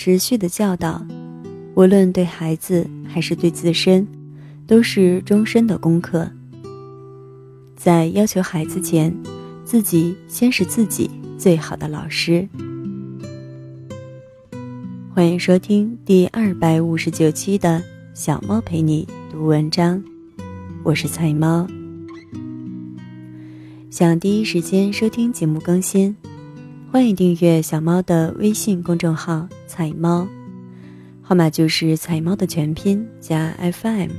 持续的教导，无论对孩子还是对自身，都是终身的功课。在要求孩子前，自己先是自己最好的老师。欢迎收听第二百五十九期的小猫陪你读文章，我是菜猫。想第一时间收听节目更新，欢迎订阅小猫的微信公众号“彩猫”，号码就是“彩猫”的全拼加 FM。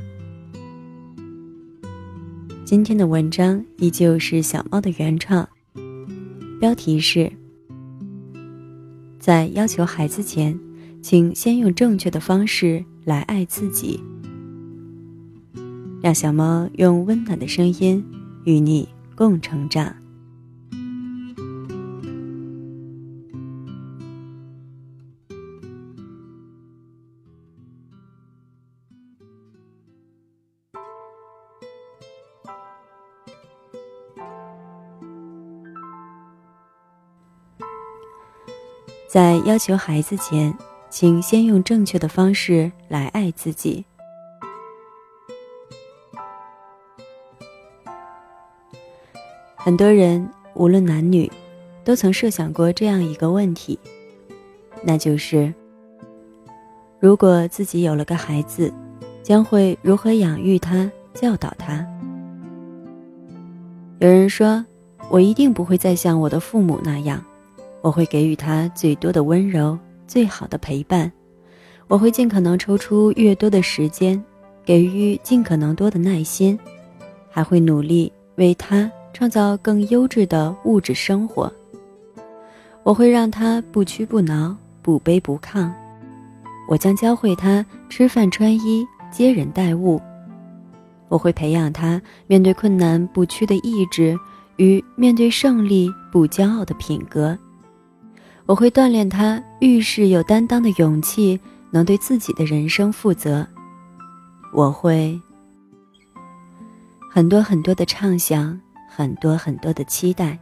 今天的文章依旧是小猫的原创，标题是：在要求孩子前。请先用正确的方式来爱自己，让小猫用温暖的声音与你共成长。在要求孩子前。请先用正确的方式来爱自己。很多人无论男女，都曾设想过这样一个问题，那就是：如果自己有了个孩子，将会如何养育他、教导他？有人说：“我一定不会再像我的父母那样，我会给予他最多的温柔。”最好的陪伴，我会尽可能抽出越多的时间，给予尽可能多的耐心，还会努力为他创造更优质的物质生活。我会让他不屈不挠、不卑不亢。我将教会他吃饭、穿衣、接人待物。我会培养他面对困难不屈的意志与面对胜利不骄傲的品格。我会锻炼他遇事有担当的勇气，能对自己的人生负责。我会很多很多的畅想，很多很多的期待。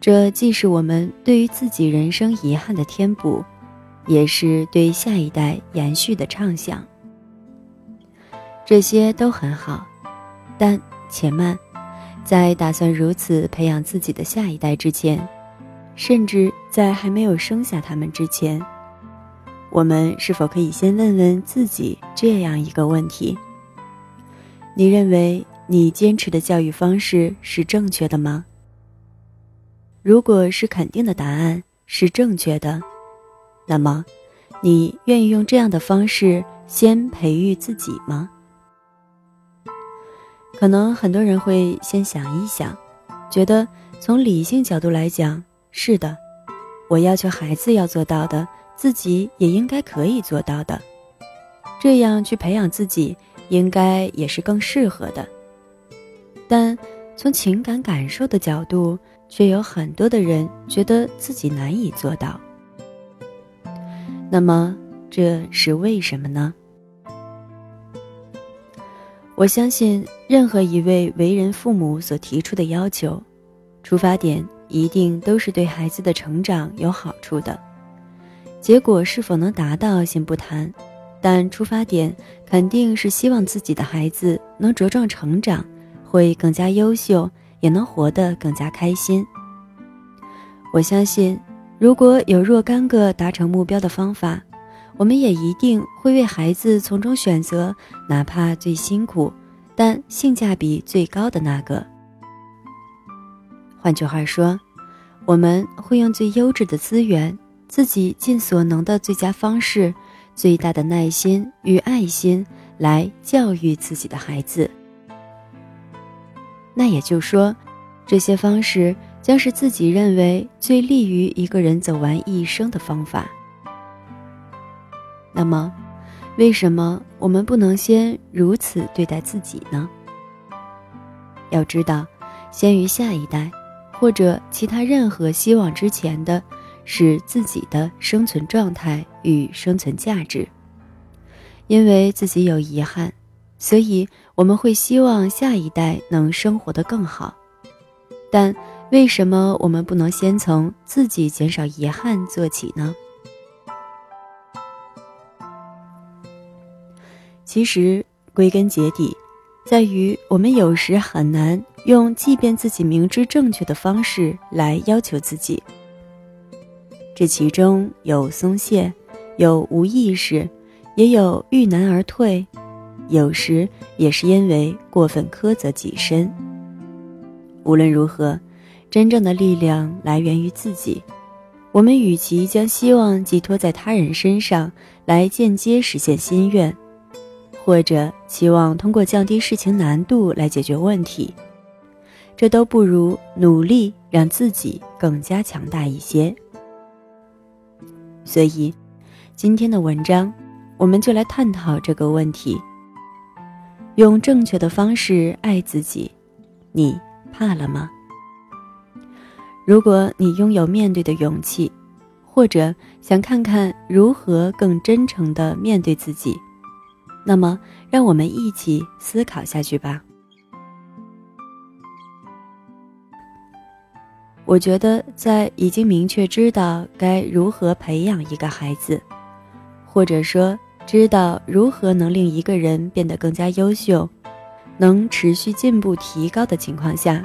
这既是我们对于自己人生遗憾的填补，也是对下一代延续的畅想。这些都很好，但且慢，在打算如此培养自己的下一代之前。甚至在还没有生下他们之前，我们是否可以先问问自己这样一个问题：你认为你坚持的教育方式是正确的吗？如果是肯定的答案是正确的，那么你愿意用这样的方式先培育自己吗？可能很多人会先想一想，觉得从理性角度来讲。是的，我要求孩子要做到的，自己也应该可以做到的。这样去培养自己，应该也是更适合的。但从情感感受的角度，却有很多的人觉得自己难以做到。那么这是为什么呢？我相信，任何一位为人父母所提出的要求，出发点。一定都是对孩子的成长有好处的，结果是否能达到先不谈，但出发点肯定是希望自己的孩子能茁壮成长，会更加优秀，也能活得更加开心。我相信，如果有若干个达成目标的方法，我们也一定会为孩子从中选择哪怕最辛苦，但性价比最高的那个。换句话说，我们会用最优质的资源，自己尽所能的最佳方式，最大的耐心与爱心来教育自己的孩子。那也就说，这些方式将是自己认为最利于一个人走完一生的方法。那么，为什么我们不能先如此对待自己呢？要知道，先于下一代。或者其他任何希望之前的是自己的生存状态与生存价值。因为自己有遗憾所以我们会希望下一代能生活得更好。但为什么我们不能先从自己减少遗憾做起呢？其实归根结底在于我们有时很难用即便自己明知正确的方式来要求自己。这其中有松懈，有无意识，也有遇难而退，有时也是因为过分苛责己身。无论如何，真正的力量来源于自己。我们与其将希望寄托在他人身上来间接实现心愿，或者期望通过降低事情难度来解决问题，这都不如努力让自己更加强大一些。所以，今天的文章，我们就来探讨这个问题：用正确的方式爱自己，你怕了吗？如果你拥有面对的勇气，或者想看看如何更真诚地面对自己，那么让我们一起思考下去吧。我觉得，在已经明确知道该如何培养一个孩子，或者说知道如何能令一个人变得更加优秀，能持续进步提高的情况下。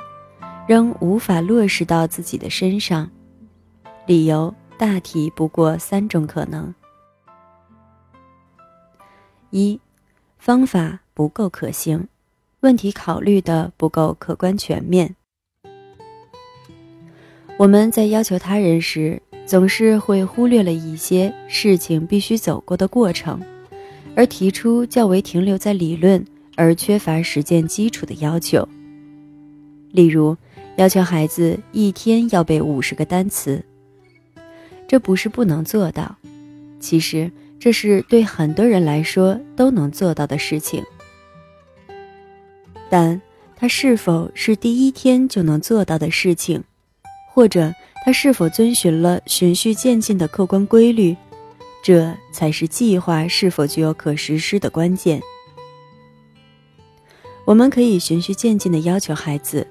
仍无法落实到自己的身上，理由大体不过三种可能：一，方法不够可行，问题考虑的不够客观全面。我们在要求他人时，总是会忽略了一些事情必须走过的过程，而提出较为停留在理论而缺乏实践基础的要求，例如。要求孩子一天要背五十个单词，这不是不能做到，其实这是对很多人来说都能做到的事情。但他是否是第一天就能做到的事情，或者他是否遵循了循序渐进的客观规律，这才是计划是否具有可实施的关键。我们可以循序渐进地要求孩子。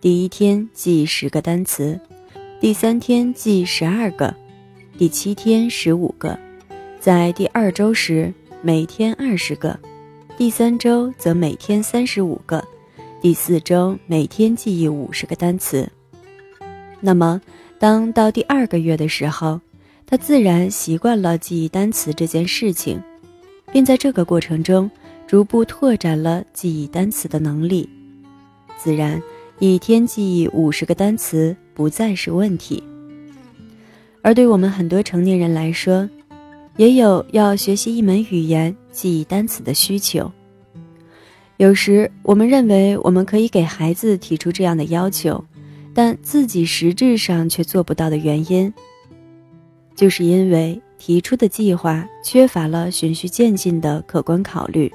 第一天记十个单词，第三天记十二个，第七天十五个，在第二周时每天二十个，第三周则每天三十五个，第四周每天记忆五十个单词。那么，当到第二个月的时候，他自然习惯了记忆单词这件事情，并在这个过程中逐步拓展了记忆单词的能力，自然。一天记忆五十个单词不再是问题，而对我们很多成年人来说，也有要学习一门语言、记忆单词的需求。有时我们认为我们可以给孩子提出这样的要求，但自己实质上却做不到的原因，就是因为提出的计划缺乏了循序渐进的客观考虑，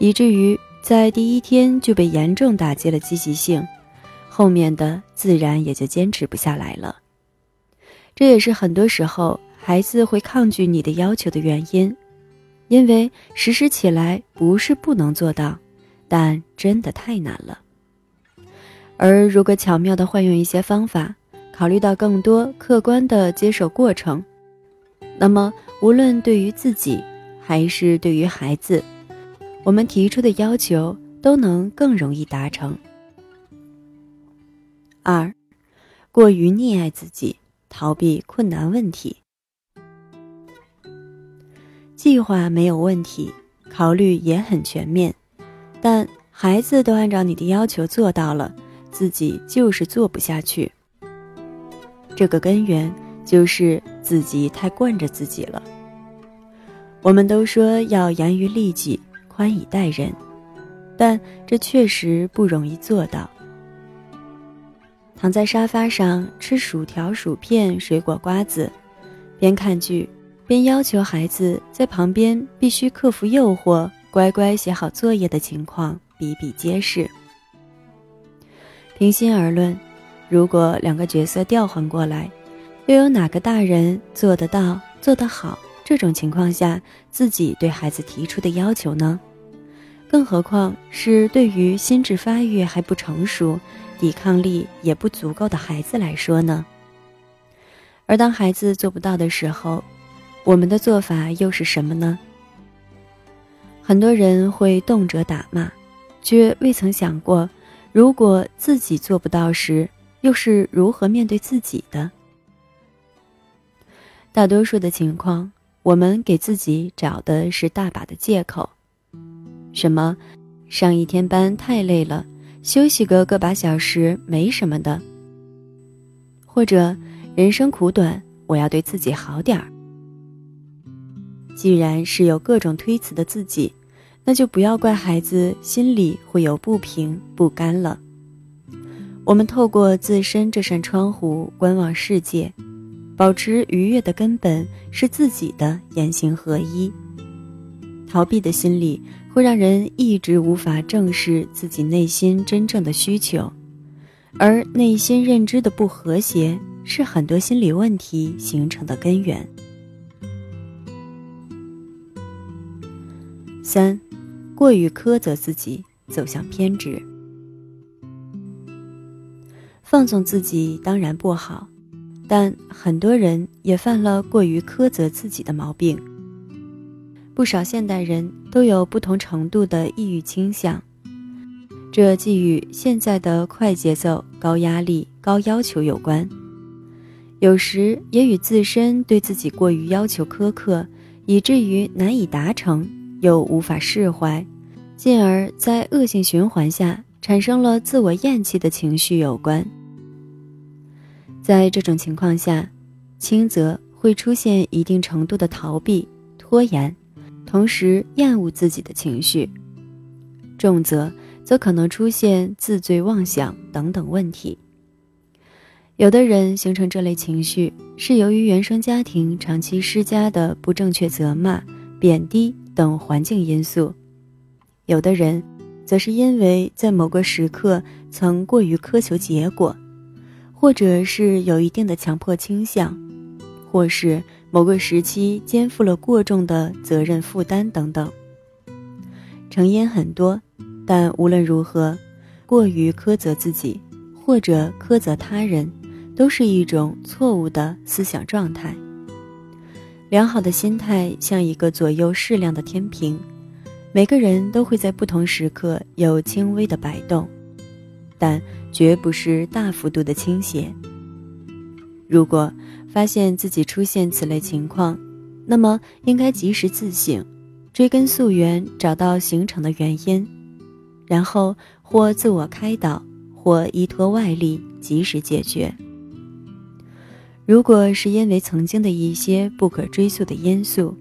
以至于。在第一天就被严重打击了积极性，后面的自然也就坚持不下来了。这也是很多时候孩子会抗拒你的要求的原因，因为实施起来不是不能做到，但真的太难了。而如果巧妙的换用一些方法，考虑到更多客观的接受过程，那么无论对于自己还是对于孩子。我们提出的要求都能更容易达成。二，过于溺爱自己，逃避困难问题。计划没有问题，考虑也很全面，但孩子都按照你的要求做到了，自己就是做不下去。这个根源就是自己太惯着自己了。我们都说要严于律己。宽以待人，但这确实不容易做到。躺在沙发上吃薯条、薯片、水果、瓜子，边看剧便要求孩子在旁边必须克服诱惑，乖乖写好作业的情况比比皆是。平心而论，如果两个角色调换过来，又有哪个大人做得到、做得好？这种情况下，自己对孩子提出的要求呢？更何况是对于心智发育还不成熟、抵抗力也不足够的孩子来说呢？而当孩子做不到的时候，我们的做法又是什么呢？很多人会动辄打骂，却未曾想过，如果自己做不到时，又是如何面对自己的？大多数的情况，我们给自己找的是大把的借口，什么上一天班太累了，休息个个把小时没什么的，或者人生苦短，我要对自己好点儿。既然是有各种推辞的自己，那就不要怪孩子心里会有不平不甘了。我们透过自身这扇窗户观望世界，保持愉悦的根本是自己的言行合一。逃避的心理会让人一直无法正视自己内心真正的需求，而内心认知的不和谐是很多心理问题形成的根源。三，过于苛责自己，走向偏执。放纵自己当然不好，但很多人也犯了过于苛责自己的毛病。不少现代人都有不同程度的抑郁倾向，这既与现在的快节奏、高压力、高要求有关，有时也与自身对自己过于要求苛刻，以至于难以达成。又无法释怀，进而，在恶性循环下产生了自我厌弃的情绪有关。在这种情况下，轻则会出现一定程度的逃避、拖延，同时厌恶自己的情绪；重则则可能出现自罪妄想等等问题。有的人形成这类情绪，是由于原生家庭长期施加的不正确责骂、贬低。等环境因素，有的人，则是因为在某个时刻曾过于苛求结果，或者是有一定的强迫倾向，或是某个时期肩负了过重的责任负担等等。成因很多，但无论如何，过于苛责自己或者苛责他人，都是一种错误的思想状态。良好的心态像一个左右适量的天平，每个人都会在不同时刻有轻微的摆动，但绝不是大幅度的倾斜。如果发现自己出现此类情况，那么应该及时自省，追根溯源，找到形成的原因，然后或自我开导，或依托外力及时解决。如果是因为曾经的一些不可追溯的因素，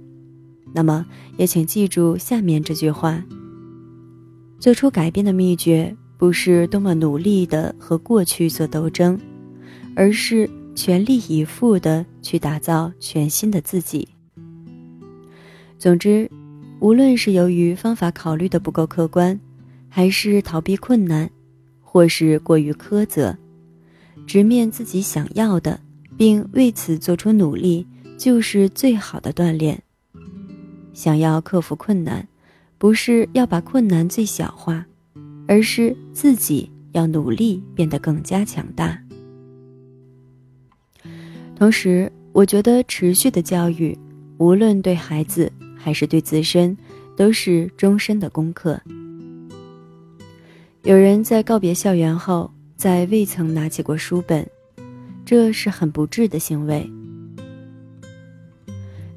那么也请记住下面这句话：做出改变的秘诀不是多么努力的和过去做斗争，而是全力以赴的去打造全新的自己。总之，无论是由于方法考虑的不够客观，还是逃避困难，或是过于苛责，直面自己想要的。并为此做出努力，就是最好的锻炼。想要克服困难，不是要把困难最小化，而是自己要努力变得更加强大。同时，我觉得持续的教育，无论对孩子还是对自身，都是终身的功课。有人在告别校园后，再未曾拿起过书本。这是很不智的行为。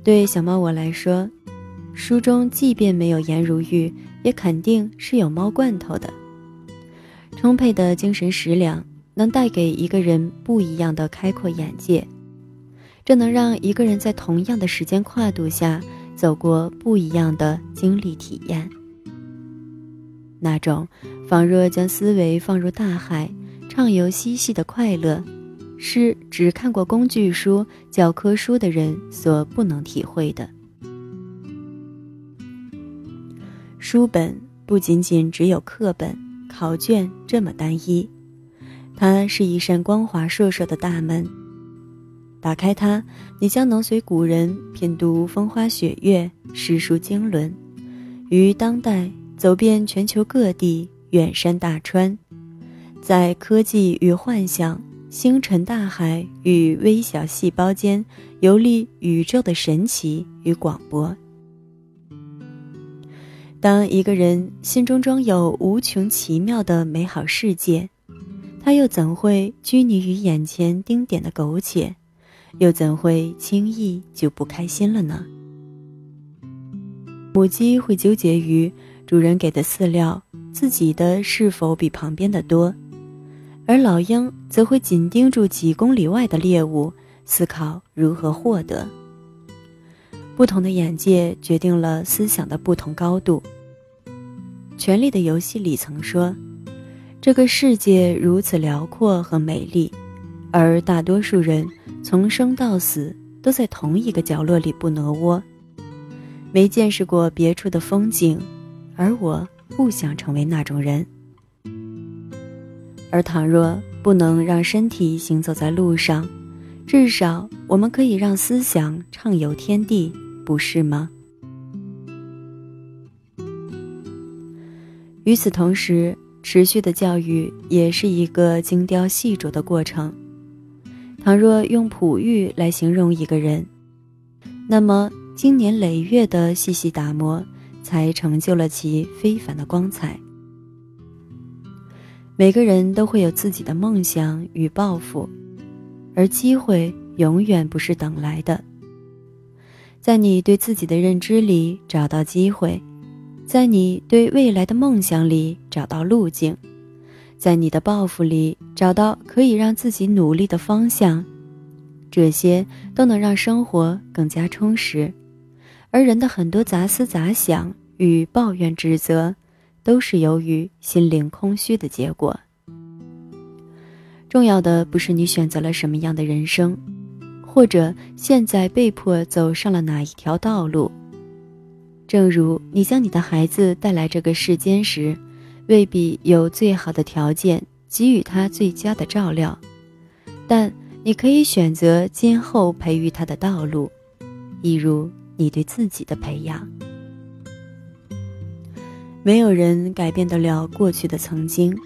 对小猫我来说，书中即便没有颜如玉，也肯定是有猫罐头的。充沛的精神食粮能带给一个人不一样的开阔眼界，这能让一个人在同样的时间跨度下走过不一样的经历体验。那种仿若将思维放入大海，畅游嬉戏的快乐。是只看过工具书、教科书的人所不能体会的。书本不仅仅只有课本、考卷这么单一，它是一扇光滑烁烁的大门。打开它，你将能随古人品读风花雪月、诗书经纶，于当代走遍全球各地、远山大川，在科技与幻想。星辰大海与微小细胞间游历宇宙的神奇与广博。当一个人心中装有无穷奇妙的美好世界，他又怎会拘泥于眼前丁点的苟且，又怎会轻易就不开心了呢？母鸡会纠结于主人给的饲料，自己的是否比旁边的多，而老鹰则会紧盯住几公里外的猎物，思考如何获得。不同的眼界决定了思想的不同高度。《权力的游戏》里曾说：“这个世界如此辽阔和美丽，而大多数人从生到死都在同一个角落里不挪窝，没见识过别处的风景，而我不想成为那种人。而倘若不能让身体行走在路上，至少我们可以让思想畅游天地。”不是吗？与此同时，持续的教育也是一个精雕细琢的过程。倘若用璞玉来形容一个人，那么经年累月的细细打磨，才成就了其非凡的光彩。每个人都会有自己的梦想与抱负，而机会永远不是等来的。在你对自己的认知里找到机会，在你对未来的梦想里找到路径，在你的抱负里找到可以让自己努力的方向，这些都能让生活更加充实。而人的很多杂思杂想与抱怨指责，都是由于心灵空虚的结果。重要的不是你选择了什么样的人生。或者现在被迫走上了哪一条道路？正如你将你的孩子带来这个世间时，未必有最好的条件给予他最佳的照料，但你可以选择今后培育他的道路，一如你对自己的培养。没有人改变得了过去的曾经，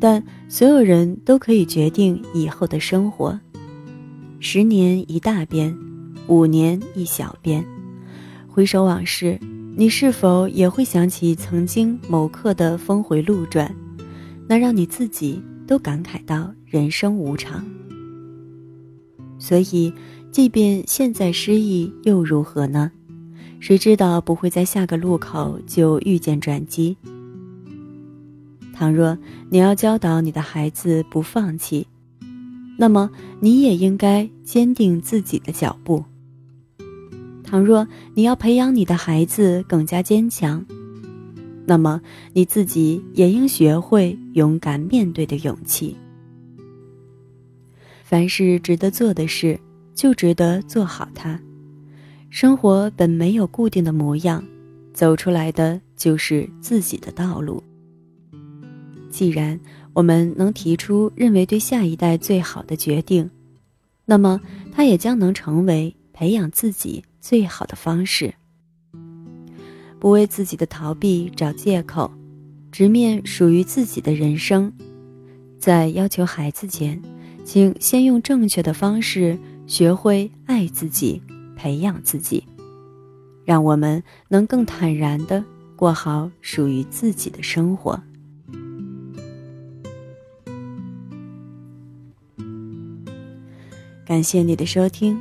但所有人都可以决定以后的生活。十年一大变，五年一小变。回首往事，你是否也会想起曾经某刻的峰回路转？那让你自己都感慨到人生无常。所以，即便现在失意又如何呢？谁知道不会在下个路口就遇见转机？倘若你要教导你的孩子不放弃。那么，你也应该坚定自己的脚步。倘若你要培养你的孩子更加坚强，那么你自己也应学会勇敢面对的勇气。凡是值得做的事，就值得做好它。生活本没有固定的模样，走出来的就是自己的道路。既然我们能提出认为对下一代最好的决定，那么它也将能成为培养自己最好的方式。不为自己的逃避找借口，直面属于自己的人生。在要求孩子前，请先用正确的方式学会爱自己，培养自己，让我们能更坦然的过好属于自己的生活。感谢你的收听，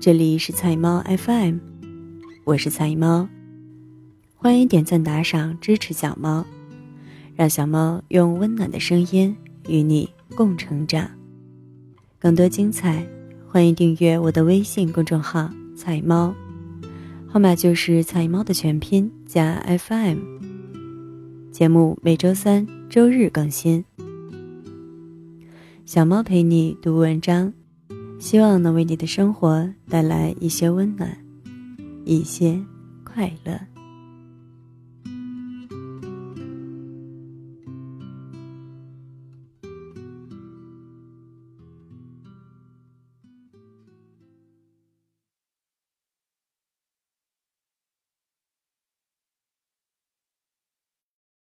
这里是菜猫 FM，我是菜猫，欢迎点赞打赏支持小猫，让小猫用温暖的声音与你共成长。更多精彩，欢迎订阅我的微信公众号“菜猫”，号码就是菜猫的全拼加 FM。节目每周三、周日更新，小猫陪你读文章。希望能为你的生活带来一些温暖，一些快乐。